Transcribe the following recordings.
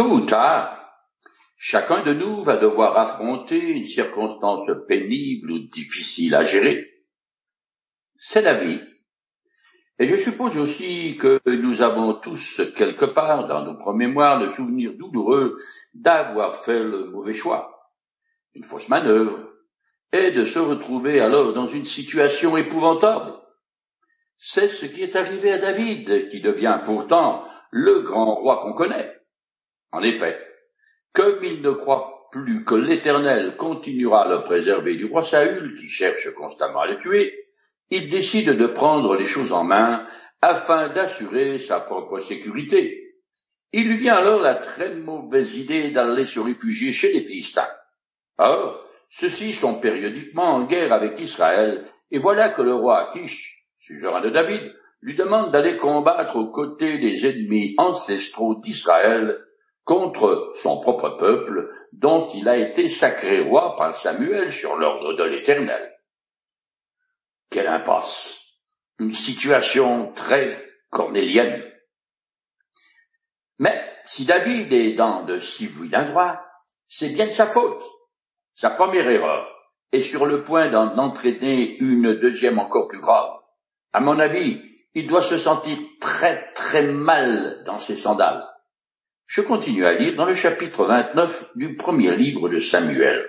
Tôt ou tard, chacun de nous va devoir affronter une circonstance pénible ou difficile à gérer. C'est la vie. Et je suppose aussi que nous avons tous quelque part dans notre mémoire le souvenir douloureux d'avoir fait le mauvais choix, une fausse manœuvre, et de se retrouver alors dans une situation épouvantable. C'est ce qui est arrivé à David, qui devient pourtant le grand roi qu'on connaît. En effet, comme il ne croit plus que l'Éternel continuera à le préserver du roi Saül, qui cherche constamment à le tuer, il décide de prendre les choses en main afin d'assurer sa propre sécurité. Il lui vient alors la très mauvaise idée d'aller se réfugier chez les Philistins. Or, ceux-ci sont périodiquement en guerre avec Israël, et voilà que le roi Akish, suzerain de David, lui demande d'aller combattre aux côtés des ennemis ancestraux d'Israël contre son propre peuple, dont il a été sacré roi par Samuel sur l'ordre de l'Éternel. Quelle impasse Une situation très cornélienne. Mais si David est dans de si vilains droits, c'est bien de sa faute. Sa première erreur est sur le point d'en entraîner une deuxième encore plus grave. À mon avis, il doit se sentir très très mal dans ses sandales. Je continue à lire dans le chapitre 29 du premier livre de Samuel.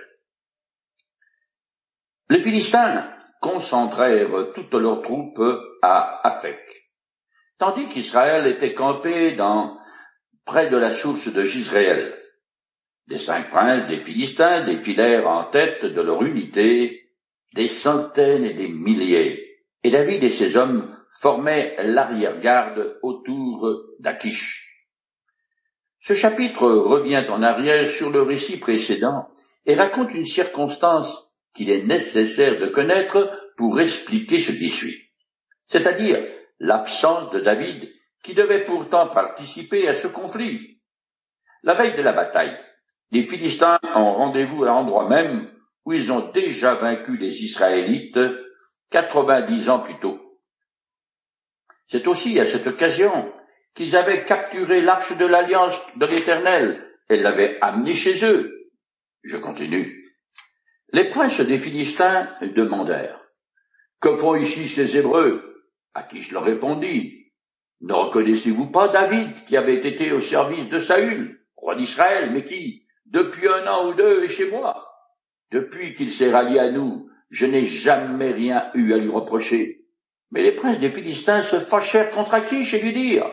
Les Philistins concentrèrent toutes leurs troupes à Aphek, tandis qu'Israël était campé dans, près de la source de Gisraël. Les cinq princes des Philistins défilèrent en tête de leur unité, des centaines et des milliers, et David et ses hommes formaient l'arrière-garde autour d'Akish. Ce chapitre revient en arrière sur le récit précédent et raconte une circonstance qu'il est nécessaire de connaître pour expliquer ce qui suit, c'est-à-dire l'absence de David qui devait pourtant participer à ce conflit. La veille de la bataille, les Philistins ont rendez-vous à l'endroit même où ils ont déjà vaincu les Israélites quatre-vingt-dix ans plus tôt. C'est aussi à cette occasion qu'ils avaient capturé l'arche de l'alliance de l'Éternel et l'avaient amenée chez eux. Je continue. Les princes des Philistins demandèrent, Que font ici ces Hébreux? À qui je leur répondis, Ne reconnaissez-vous pas David qui avait été au service de Saül, roi d'Israël, mais qui, depuis un an ou deux, est chez moi? Depuis qu'il s'est rallié à nous, je n'ai jamais rien eu à lui reprocher. Mais les princes des Philistins se fâchèrent contre Akish et lui dirent,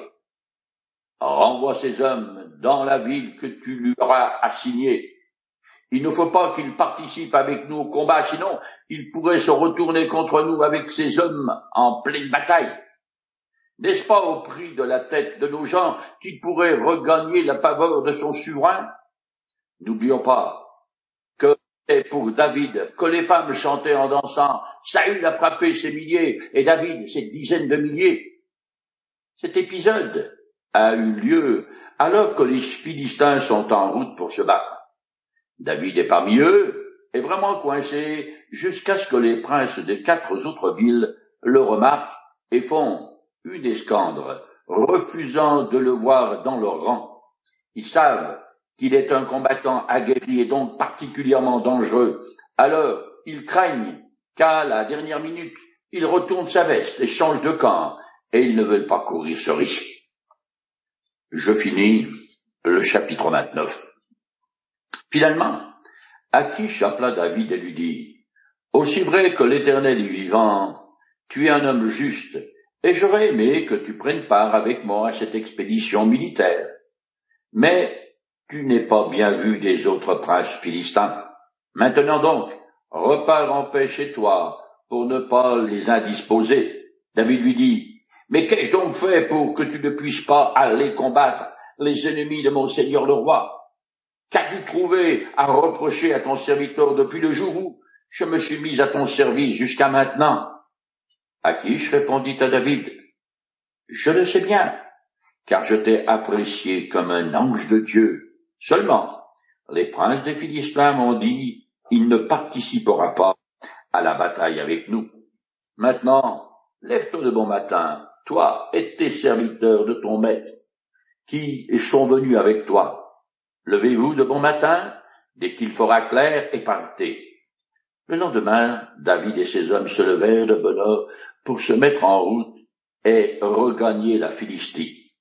Renvoie ces hommes dans la ville que tu lui auras assignée, il ne faut pas qu'il participe avec nous au combat, sinon il pourrait se retourner contre nous avec ses hommes en pleine bataille. N'est-ce pas au prix de la tête de nos gens qu'il pourrait regagner la faveur de son souverain? N'oublions pas que c'est pour David que les femmes chantaient en dansant. Saül a frappé ses milliers et David ses dizaines de milliers. Cet épisode a eu lieu alors que les Philistins sont en route pour se battre. David est parmi eux, est vraiment coincé jusqu'à ce que les princes des quatre autres villes le remarquent et font une escandre, refusant de le voir dans leur rang. Ils savent qu'il est un combattant aguerri et donc particulièrement dangereux. Alors, ils craignent qu'à la dernière minute, il retourne sa veste et change de camp, et ils ne veulent pas courir ce risque. Je finis le chapitre 29. Finalement, Akish appela David et lui dit, Aussi vrai que l'Éternel est vivant, tu es un homme juste, et j'aurais aimé que tu prennes part avec moi à cette expédition militaire. Mais tu n'es pas bien vu des autres princes philistins. Maintenant donc, repars en paix chez toi, pour ne pas les indisposer. David lui dit, Mais qu'ai-je donc fait pour que tu ne puisses pas aller combattre les ennemis de mon seigneur le roi? Qu'as-tu trouvé à reprocher à ton serviteur depuis le jour où je me suis mis à ton service jusqu'à maintenant? Akish répondit à David, Je le sais bien, car je t'ai apprécié comme un ange de Dieu. Seulement, les princes des Philistins m'ont dit, il ne participera pas à la bataille avec nous. Maintenant, lève-toi de bon matin, toi et tes serviteurs de ton maître, qui sont venus avec toi, Levez-vous de bon matin, dès qu'il fera clair, et partez. Le lendemain, David et ses hommes se levèrent de bonne heure pour se mettre en route et regagner la Philistie,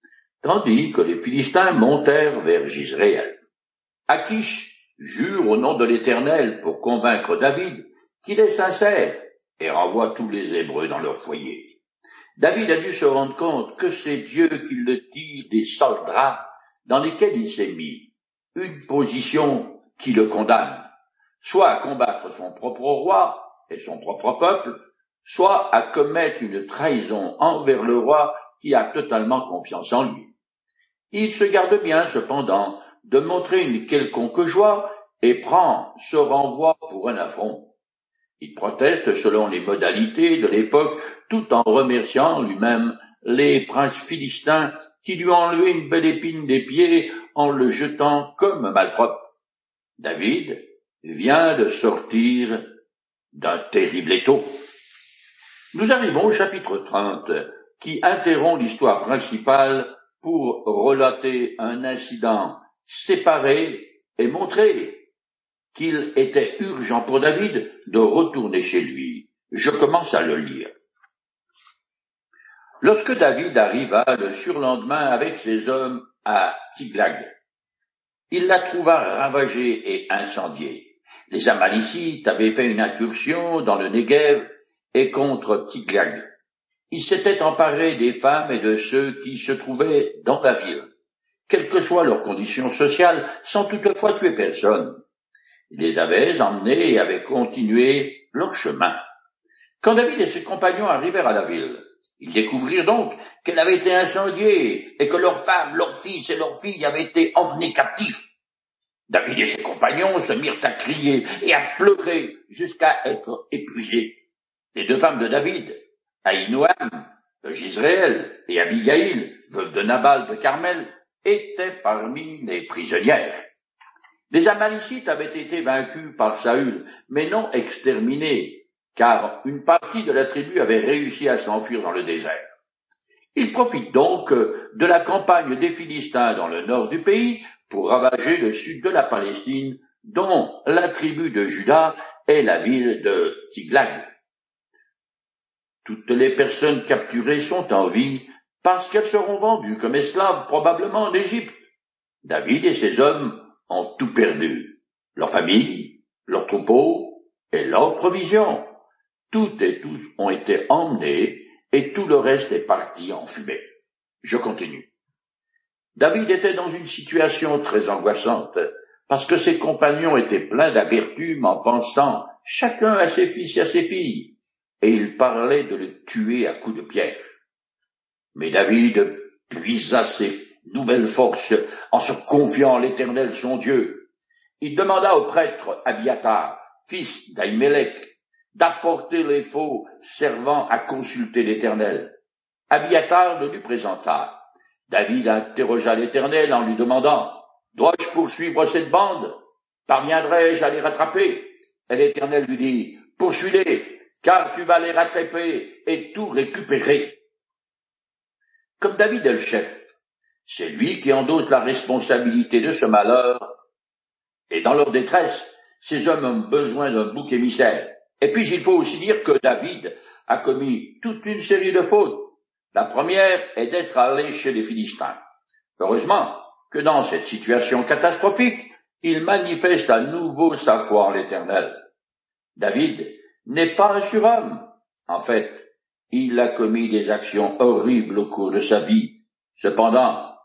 tandis que les Philistins montèrent vers Gisréel. Akish jure au nom de l'Éternel pour convaincre David qu'il est sincère et renvoie tous les Hébreux dans leur foyer. David a dû se rendre compte que c'est Dieu qui le tire des soldats dans lesquels il s'est mis, une position qui le condamne soit à combattre son propre roi et son propre peuple, soit à commettre une trahison envers le roi qui a totalement confiance en lui. Il se garde bien, cependant, de montrer une quelconque joie et prend ce renvoi pour un affront. Il proteste selon les modalités de l'époque tout en remerciant lui-même les princes philistins qui lui ont enlevé une belle épine des pieds en le jetant comme malpropre. David, vient de sortir d'un terrible étau. Nous arrivons au chapitre 30 qui interrompt l'histoire principale pour relater un incident séparé et montrer qu'il était urgent pour David de retourner chez lui. Je commence à le lire. Lorsque David arriva le surlendemain avec ses hommes à Tiglag, il la trouva ravagée et incendiée. Les Amalicites avaient fait une incursion dans le Negev et contre Tiglag. Ils s'étaient emparés des femmes et de ceux qui se trouvaient dans la ville, quelle que soit leur condition sociale, sans toutefois tuer personne. Ils les avaient emmenés et avaient continué leur chemin. Quand David et ses compagnons arrivèrent à la ville, ils découvrirent donc qu'elle avait été incendiée et que leurs femmes, leurs fils et leurs filles avaient été emmenés captifs. David et ses compagnons se mirent à crier et à pleurer jusqu'à être épuisés. Les deux femmes de David, Aïnoam de Gisraël et Abigail, veuve de Nabal de Carmel, étaient parmi les prisonnières. Les Amalicites avaient été vaincus par Saül, mais non exterminés, car une partie de la tribu avait réussi à s'enfuir dans le désert. Ils profitent donc de la campagne des Philistins dans le nord du pays pour ravager le sud de la Palestine, dont la tribu de Juda est la ville de Tiglag. Toutes les personnes capturées sont en vie parce qu'elles seront vendues comme esclaves probablement en Égypte. David et ses hommes ont tout perdu, leur famille, leurs troupeaux et leurs provisions. Toutes et tous ont été emmenés et tout le reste est parti en fumée. Je continue. David était dans une situation très angoissante, parce que ses compagnons étaient pleins d'amertume en pensant chacun à ses fils et à ses filles, et ils parlaient de le tuer à coups de pierre. Mais David puisa ses nouvelles forces en se confiant l'Éternel son Dieu. Il demanda au prêtre Abiatar, fils d'Ahimelech, d'apporter les faux servant à consulter l'Éternel. Abiatar le lui présenta. David interrogea l'Éternel en lui demandant, Dois-je poursuivre cette bande? Parviendrai-je à les rattraper? Et l'Éternel lui dit, Poursuis-les, car tu vas les rattraper et tout récupérer. Comme David est le chef, c'est lui qui endosse la responsabilité de ce malheur, et dans leur détresse, ces hommes ont besoin d'un bouc émissaire. Et puis il faut aussi dire que David a commis toute une série de fautes la première est d'être allé chez les Philistins. Heureusement que dans cette situation catastrophique, il manifeste à nouveau sa foi en l'Éternel. David n'est pas un surhomme. En fait, il a commis des actions horribles au cours de sa vie. Cependant,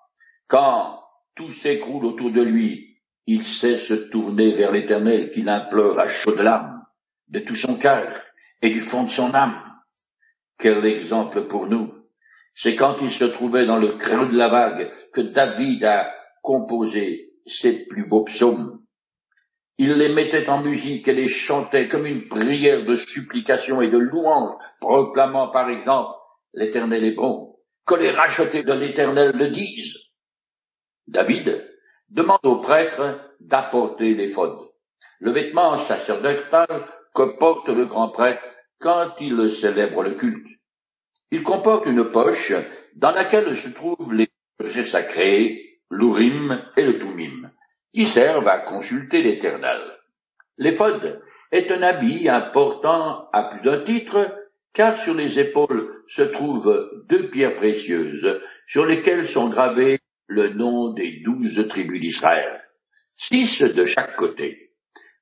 quand tout s'écroule autour de lui, il sait se tourner vers l'Éternel qu'il implore à chaudes larmes, de tout son cœur et du fond de son âme. Quel exemple pour nous c'est quand il se trouvait dans le creux de la vague que David a composé ses plus beaux psaumes. Il les mettait en musique et les chantait comme une prière de supplication et de louange, proclamant par exemple L'Éternel est bon, que les rachetés de l'Éternel le disent. David demande au prêtre d'apporter l'éphod, le vêtement sacerdotal que porte le grand prêtre quand il célèbre le culte. Il comporte une poche dans laquelle se trouvent les objets sacrés, l'Urim et le Tumim, qui servent à consulter l'Éternel. L'éphod est un habit important à plus d'un titre, car sur les épaules se trouvent deux pierres précieuses, sur lesquelles sont gravés le nom des douze tribus d'Israël, six de chaque côté.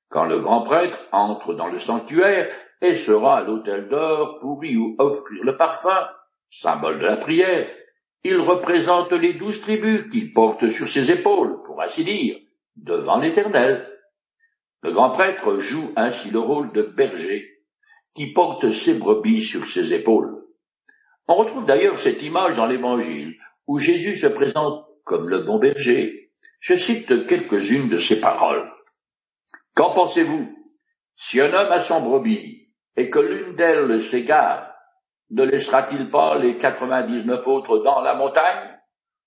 Quand le grand prêtre entre dans le sanctuaire et sera à l'autel d'or pour y offrir le parfum, symbole de la prière, il représente les douze tribus qu'il porte sur ses épaules, pour ainsi dire, devant l'Éternel. Le grand prêtre joue ainsi le rôle de berger qui porte ses brebis sur ses épaules. On retrouve d'ailleurs cette image dans l'Évangile où Jésus se présente comme le bon berger. Je cite quelques-unes de ses paroles. Qu'en pensez-vous? Si un homme a son brebis et que l'une d'elles s'égare, ne laissera-t-il pas les quatre-vingt-dix-neuf autres dans la montagne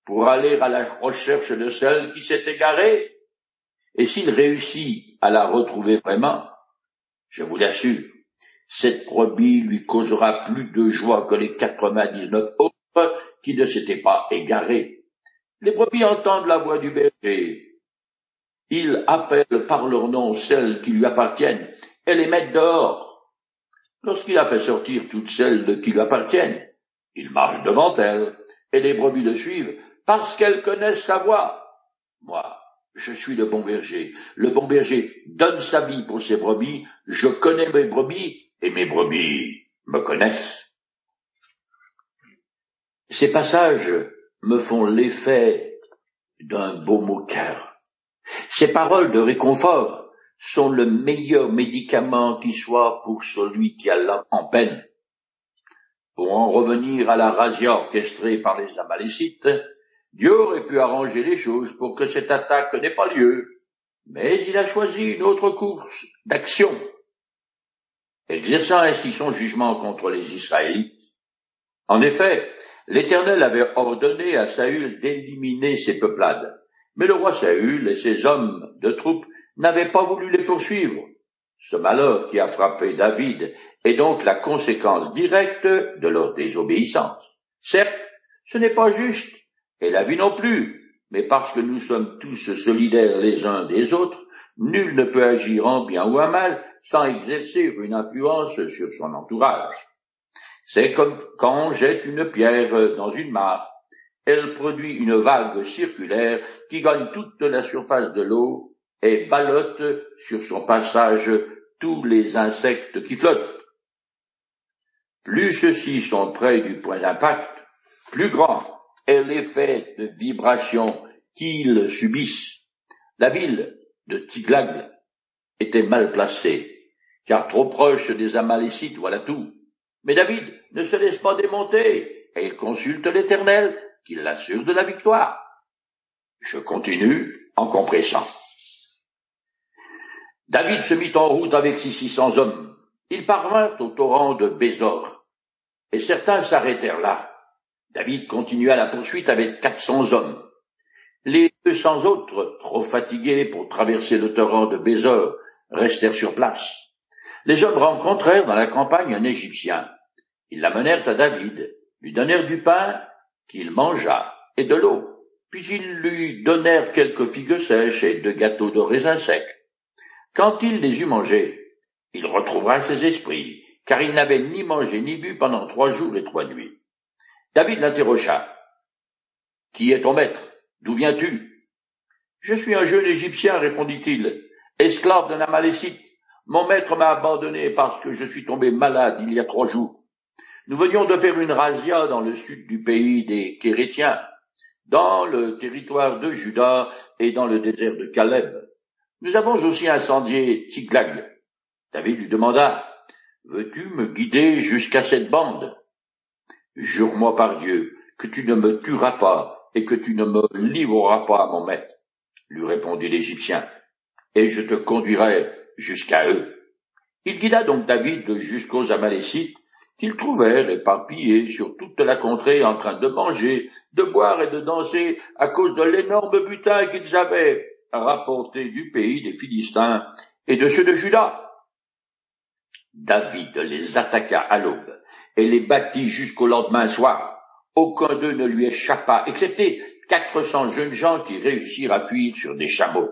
pour aller à la recherche de celle qui s'est égarée? Et s'il réussit à la retrouver vraiment, je vous l'assure, cette brebis lui causera plus de joie que les quatre-vingt-dix-neuf autres qui ne s'étaient pas égarés. Les brebis entendent la voix du berger. Il appelle par leur nom celles qui lui appartiennent et les met dehors. Lorsqu'il a fait sortir toutes celles qui lui appartiennent, il marche devant elles et les brebis le suivent parce qu'elles connaissent sa voix. Moi, je suis le bon berger. Le bon berger donne sa vie pour ses brebis. Je connais mes brebis et mes brebis me connaissent. Ces passages me font l'effet d'un beau moqueur. Ces paroles de réconfort sont le meilleur médicament qui soit pour celui qui a l'âme en peine. Pour en revenir à la razzia orchestrée par les Amalécites, Dieu aurait pu arranger les choses pour que cette attaque n'ait pas lieu, mais il a choisi une autre course d'action, exerçant ainsi son jugement contre les Israélites. En effet, l'Éternel avait ordonné à Saül d'éliminer ses peuplades, mais le roi Saül et ses hommes de troupes n'avaient pas voulu les poursuivre. Ce malheur qui a frappé David est donc la conséquence directe de leur désobéissance. Certes, ce n'est pas juste, et la vie non plus, mais parce que nous sommes tous solidaires les uns des autres, nul ne peut agir en bien ou en mal sans exercer une influence sur son entourage. C'est comme quand on jette une pierre dans une mare. Elle produit une vague circulaire qui gagne toute la surface de l'eau et ballotte sur son passage tous les insectes qui flottent. Plus ceux-ci sont près du point d'impact, plus grand et l'effet de vibration qu'ils subissent. La ville de Tiglag était mal placée, car trop proche des Amalécites, voilà tout. Mais David ne se laisse pas démonter, et il consulte l'Éternel, qui l'assure de la victoire. Je continue en compressant. David se mit en route avec ses six cents hommes. Ils parvinrent au torrent de Bézor, et certains s'arrêtèrent là. David continua la poursuite avec quatre cents hommes. Les deux cents autres, trop fatigués pour traverser le torrent de Bézor, restèrent sur place. Les hommes rencontrèrent dans la campagne un Égyptien. Ils l'amenèrent à David, lui donnèrent du pain qu'il mangea et de l'eau. Puis ils lui donnèrent quelques figues sèches et de gâteaux de raisins secs. Quand il les eut mangés, il retrouvera ses esprits, car il n'avait ni mangé ni bu pendant trois jours et trois nuits. David l'interrogea. Qui est ton maître? D'où viens-tu Je suis un jeune Égyptien, répondit-il, esclave d'un Amalécite. Mon maître m'a abandonné parce que je suis tombé malade il y a trois jours. Nous venions de faire une razzia dans le sud du pays des Kérétiens, dans le territoire de Juda et dans le désert de Caleb. Nous avons aussi incendié Tiglag. David lui demanda, Veux-tu me guider jusqu'à cette bande? Jure-moi par Dieu que tu ne me tueras pas et que tu ne me livreras pas à mon maître, lui répondit l'Égyptien, et je te conduirai jusqu'à eux. Il guida donc David jusqu'aux Amalécites, qu'ils trouvèrent éparpillés sur toute la contrée en train de manger, de boire et de danser à cause de l'énorme butin qu'ils avaient rapporté du pays des Philistins et de ceux de Juda. David les attaqua à l'aube et les battit jusqu'au lendemain soir. Aucun d'eux ne lui échappa, excepté quatre cents jeunes gens qui réussirent à fuir sur des chameaux.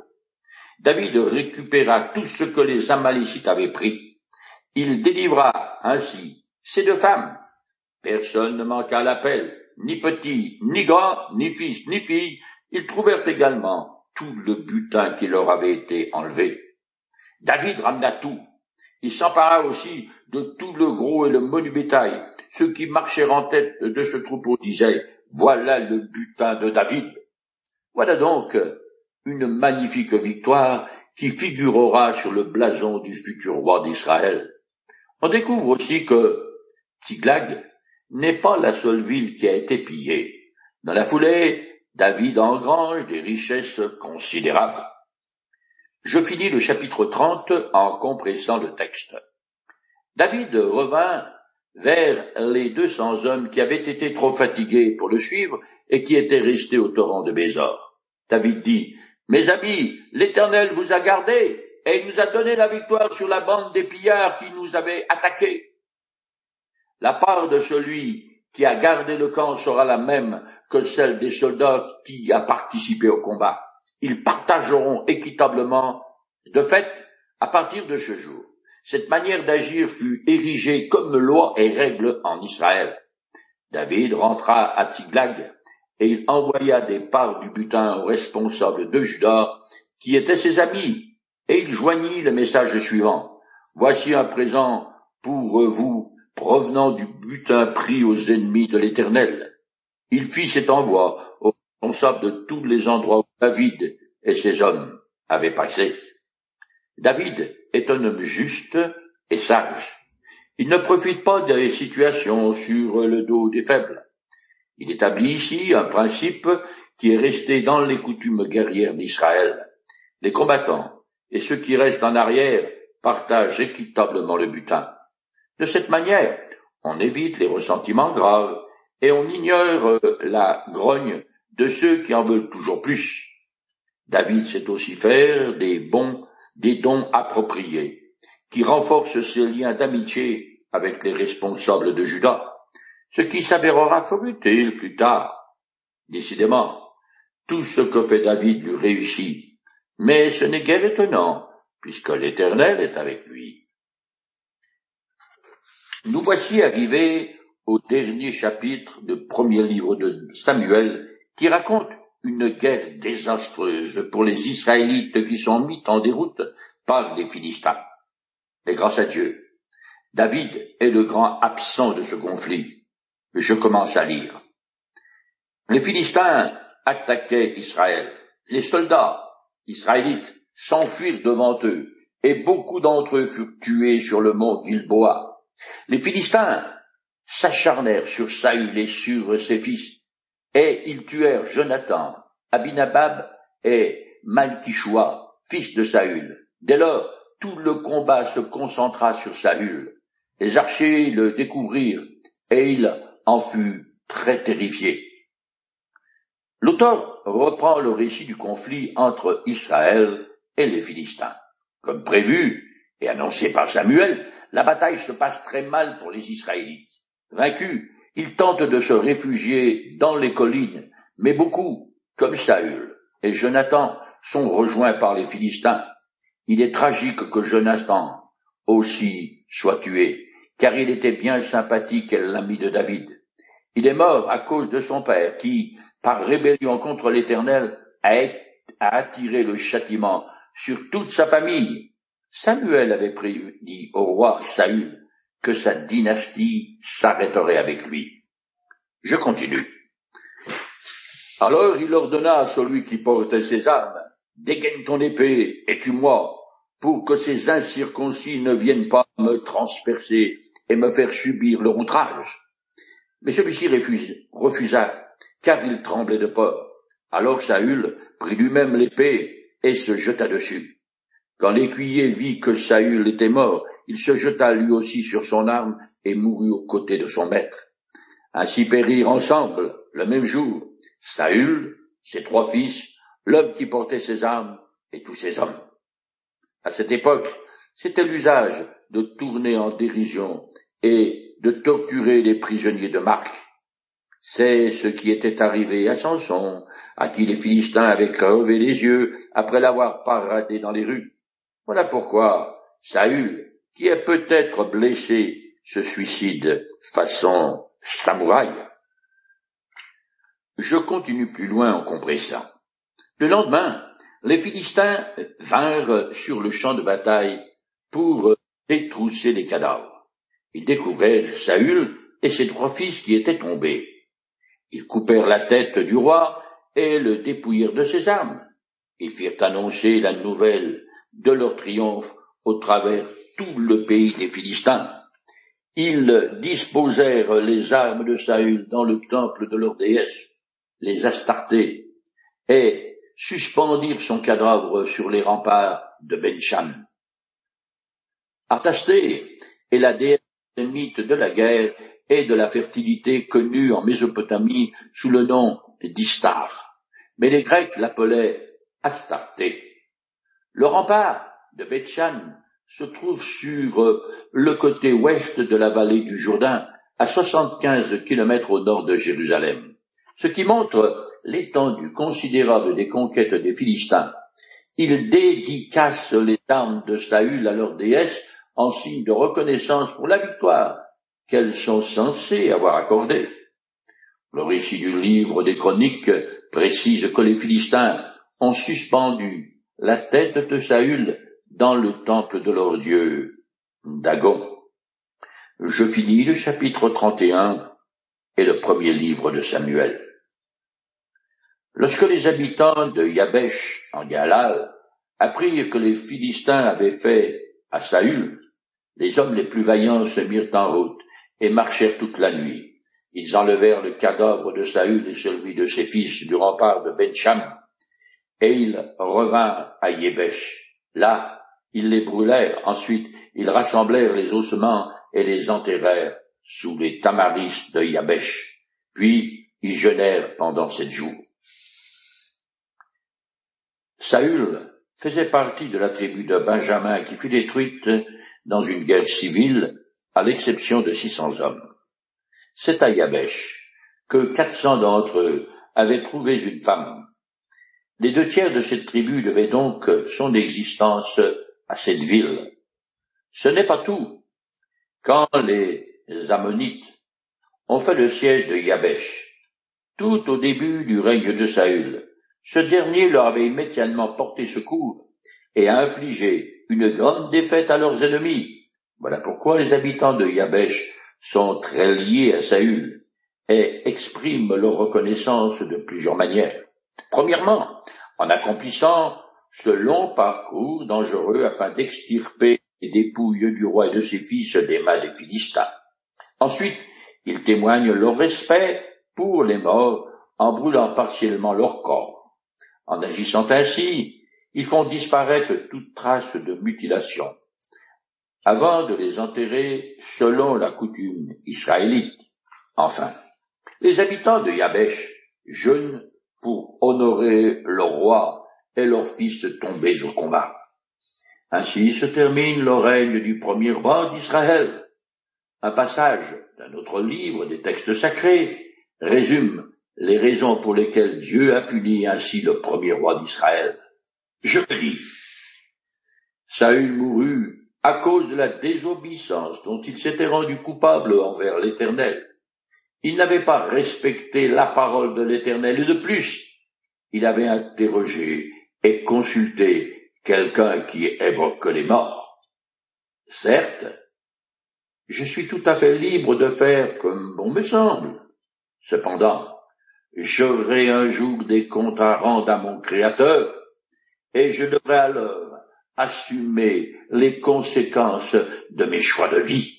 David récupéra tout ce que les Amalécites avaient pris. Il délivra ainsi ces deux femmes. Personne ne manqua à l'appel, ni petit, ni grand, ni fils, ni fille. Ils trouvèrent également tout le butin qui leur avait été enlevé. David ramena tout. Il s'empara aussi de tout le gros et le menu bétail. Ceux qui marchèrent en tête de ce troupeau disaient, voilà le butin de David. Voilà donc une magnifique victoire qui figurera sur le blason du futur roi d'Israël. On découvre aussi que Tiglag n'est pas la seule ville qui a été pillée. Dans la foulée, David engrange des richesses considérables. Je finis le chapitre 30 en compressant le texte. David revint vers les deux cents hommes qui avaient été trop fatigués pour le suivre et qui étaient restés au torrent de Bézor. David dit, Mes amis, l'Éternel vous a gardés et il nous a donné la victoire sur la bande des pillards qui nous avaient attaqués. La part de celui qui a gardé le camp sera la même que celle des soldats qui a participé au combat. Ils partageront équitablement. De fait, à partir de ce jour, cette manière d'agir fut érigée comme loi et règle en Israël. David rentra à Tiglag et il envoya des parts du butin aux responsables de Juda, qui étaient ses amis, et il joignit le message suivant. Voici un présent pour vous provenant du butin pris aux ennemis de l'Éternel. Il fit cet envoi aux responsables de tous les endroits où David et ses hommes avaient passé. David est un homme juste et sage. Il ne profite pas des situations sur le dos des faibles. Il établit ici un principe qui est resté dans les coutumes guerrières d'Israël. Les combattants et ceux qui restent en arrière partagent équitablement le butin. De cette manière, on évite les ressentiments graves et on ignore la grogne de ceux qui en veulent toujours plus. David sait aussi faire des bons des dons appropriés, qui renforcent ses liens d'amitié avec les responsables de Judas, ce qui s'avérera fort utile plus tard. Décidément, tout ce que fait David lui réussit, mais ce n'est guère étonnant, puisque l'Éternel est avec lui. Nous voici arrivés au dernier chapitre du premier livre de Samuel, qui raconte une guerre désastreuse pour les Israélites qui sont mis en déroute par les Philistins. Mais grâce à Dieu, David est le grand absent de ce conflit. Je commence à lire. Les Philistins attaquaient Israël. Les soldats israélites s'enfuirent devant eux, et beaucoup d'entre eux furent tués sur le mont Gilboa. Les Philistins s'acharnèrent sur Saül et sur ses fils, et ils tuèrent Jonathan, Abinabab et Malkishua, fils de Saül. Dès lors, tout le combat se concentra sur Saül. Les archers le découvrirent, et il en fut très terrifié. L'auteur reprend le récit du conflit entre Israël et les Philistins. Comme prévu et annoncé par Samuel, la bataille se passe très mal pour les Israélites. Vaincus, ils tentent de se réfugier dans les collines, mais beaucoup, comme Saül et Jonathan, sont rejoints par les Philistins. Il est tragique que Jonathan aussi soit tué, car il était bien sympathique et l'ami de David. Il est mort à cause de son père, qui, par rébellion contre l'Éternel, a, attiré le châtiment sur toute sa famille. Samuel avait prédit au roi Saül que sa dynastie s'arrêterait avec lui. Je continue. Alors il ordonna à celui qui portait ses armes, dégaine ton épée et tue-moi, pour que ces incirconcis ne viennent pas me transpercer et me faire subir leur outrage. Mais celui-ci refusa, car il tremblait de peur. Alors Saül prit lui-même l'épée et se jeta dessus. Quand l'écuyer vit que Saül était mort, il se jeta lui aussi sur son arme et mourut aux côtés de son maître. Ainsi périrent ensemble, le même jour, Saül, ses trois fils, l'homme qui portait ses armes et tous ses hommes. À cette époque, c'était l'usage de tourner en dérision et de torturer les prisonniers de marque. C'est ce qui était arrivé à Samson, à qui les Philistins avaient crevé les yeux après l'avoir paradé dans les rues. Voilà pourquoi Saül, qui est peut-être blessé, se suicide façon samouraï. Je continue plus loin en compressant. Le lendemain, les Philistins vinrent sur le champ de bataille pour détrousser les cadavres. Ils découvrirent Saül et ses trois fils qui étaient tombés. Ils coupèrent la tête du roi et le dépouillèrent de ses armes. Ils firent annoncer la nouvelle de leur triomphe au travers tout le pays des Philistins. Ils disposèrent les armes de Saül dans le temple de leur déesse, les Astartés, et suspendirent son cadavre sur les remparts de Bencham. Artasté est la déesse mythe de la guerre et de la fertilité connue en Mésopotamie sous le nom d'Istar. Mais les Grecs l'appelaient Astarté. Le rempart de Betchan se trouve sur le côté ouest de la vallée du Jourdain, à 75 kilomètres au nord de Jérusalem, ce qui montre l'étendue considérable des conquêtes des Philistins. Ils dédicacent les armes de Saül à leur déesse en signe de reconnaissance pour la victoire qu'elles sont censées avoir accordée. Le récit du livre des chroniques précise que les Philistins ont suspendu la tête de Saül dans le temple de leur dieu Dagon. Je finis le chapitre 31 et le premier livre de Samuel. Lorsque les habitants de Yabesh en Galal apprirent que les Philistins avaient fait à Saül, les hommes les plus vaillants se mirent en route et marchèrent toute la nuit. Ils enlevèrent le cadavre de Saül et celui de ses fils du rempart de Bencham, et ils revinrent à Yébesh. Là, ils les brûlèrent, ensuite ils rassemblèrent les ossements et les enterrèrent sous les tamaris de Yabesh. Puis ils jeûnèrent pendant sept jours. Saül faisait partie de la tribu de Benjamin qui fut détruite dans une guerre civile, à l'exception de six cents hommes. C'est à Yabesh que quatre cents d'entre eux avaient trouvé une femme. Les deux tiers de cette tribu devaient donc son existence à cette ville. Ce n'est pas tout. Quand les Ammonites ont fait le siège de Yabesh, tout au début du règne de Saül, ce dernier leur avait immédiatement porté secours et a infligé une grande défaite à leurs ennemis. Voilà pourquoi les habitants de Yabesh sont très liés à Saül et expriment leur reconnaissance de plusieurs manières. Premièrement, en accomplissant ce long parcours dangereux afin d'extirper les dépouilles du roi et de ses fils des mains des Philistins. Ensuite, ils témoignent leur respect pour les morts en brûlant partiellement leur corps. En agissant ainsi, ils font disparaître toute trace de mutilation, avant de les enterrer selon la coutume israélite. Enfin, les habitants de Yabesh jeûnent pour honorer le roi et leurs fils tombés au combat. Ainsi se termine le règne du premier roi d'Israël. Un passage d'un autre livre des textes sacrés résume les raisons pour lesquelles Dieu a puni ainsi le premier roi d'Israël. Je le dis. Saül mourut à cause de la désobéissance dont il s'était rendu coupable envers l'Éternel. Il n'avait pas respecté la parole de l'Éternel et de plus, il avait interrogé et consulter quelqu'un qui évoque les morts. Certes, je suis tout à fait libre de faire comme bon me semble. Cependant, j'aurai un jour des comptes à rendre à mon Créateur, et je devrai alors assumer les conséquences de mes choix de vie.